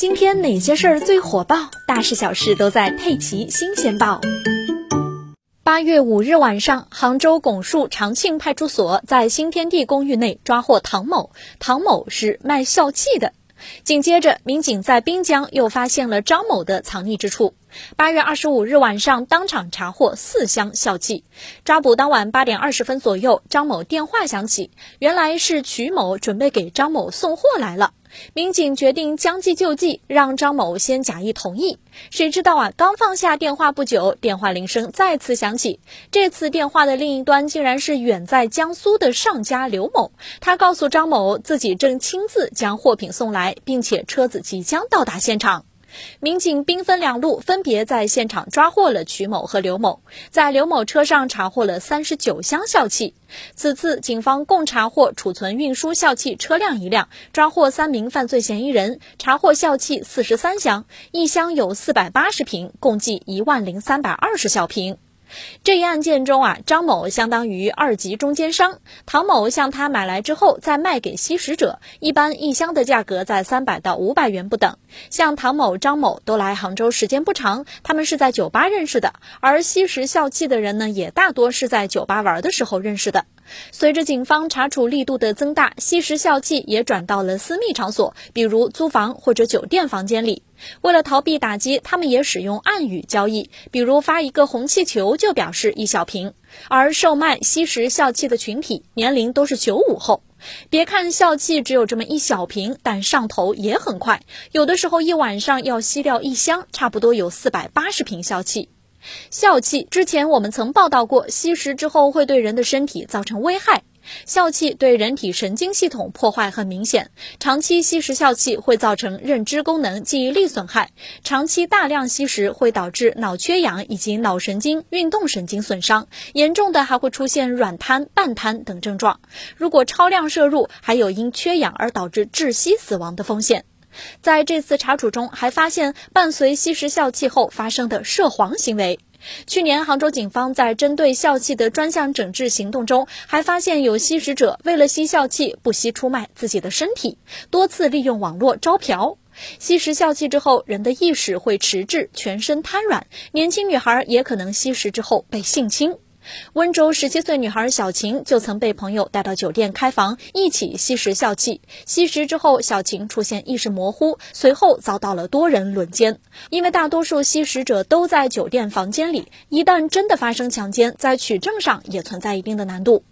今天哪些事儿最火爆？大事小事都在《佩奇新鲜报》。八月五日晚上，杭州拱墅长庆派出所，在新天地公寓内抓获唐某。唐某是卖笑气的。紧接着，民警在滨江又发现了张某的藏匿之处。八月二十五日晚上，当场查获四箱笑气。抓捕当晚八点二十分左右，张某电话响起，原来是曲某准备给张某送货来了。民警决定将计就计，让张某先假意同意。谁知道啊，刚放下电话不久，电话铃声再次响起。这次电话的另一端竟然是远在江苏的上家刘某。他告诉张某，自己正亲自将货品送来，并且车子即将到达现场。民警兵分两路，分别在现场抓获了曲某和刘某，在刘某车上查获了三十九箱笑气。此次警方共查获储存运输笑气车辆一辆，抓获三名犯罪嫌疑人，查获笑气四十三箱，一箱有四百八十瓶，共计一万零三百二十小瓶。这一案件中啊，张某相当于二级中间商，唐某向他买来之后再卖给吸食者，一般一箱的价格在三百到五百元不等。像唐某、张某都来杭州时间不长，他们是在酒吧认识的，而吸食笑气的人呢，也大多是在酒吧玩的时候认识的。随着警方查处力度的增大，吸食笑气也转到了私密场所，比如租房或者酒店房间里。为了逃避打击，他们也使用暗语交易，比如发一个红气球就表示一小瓶。而售卖吸食笑气的群体年龄都是九五后。别看笑气只有这么一小瓶，但上头也很快，有的时候一晚上要吸掉一箱，差不多有四百八十瓶笑气。笑气之前我们曾报道过，吸食之后会对人的身体造成危害。笑气对人体神经系统破坏很明显，长期吸食笑气会造成认知功能、记忆力损害。长期大量吸食会导致脑缺氧以及脑神经、运动神经损伤，严重的还会出现软瘫、半瘫等症状。如果超量摄入，还有因缺氧而导致窒息死亡的风险。在这次查处中，还发现伴随吸食笑气后发生的涉黄行为。去年，杭州警方在针对笑气的专项整治行动中，还发现有吸食者为了吸笑气不惜出卖自己的身体，多次利用网络招嫖。吸食笑气之后，人的意识会迟滞，全身瘫软，年轻女孩也可能吸食之后被性侵。温州十七岁女孩小晴就曾被朋友带到酒店开房，一起吸食笑气。吸食之后，小晴出现意识模糊，随后遭到了多人轮奸。因为大多数吸食者都在酒店房间里，一旦真的发生强奸，在取证上也存在一定的难度。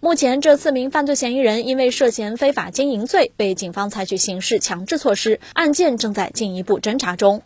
目前，这四名犯罪嫌疑人因为涉嫌非法经营罪，被警方采取刑事强制措施，案件正在进一步侦查中。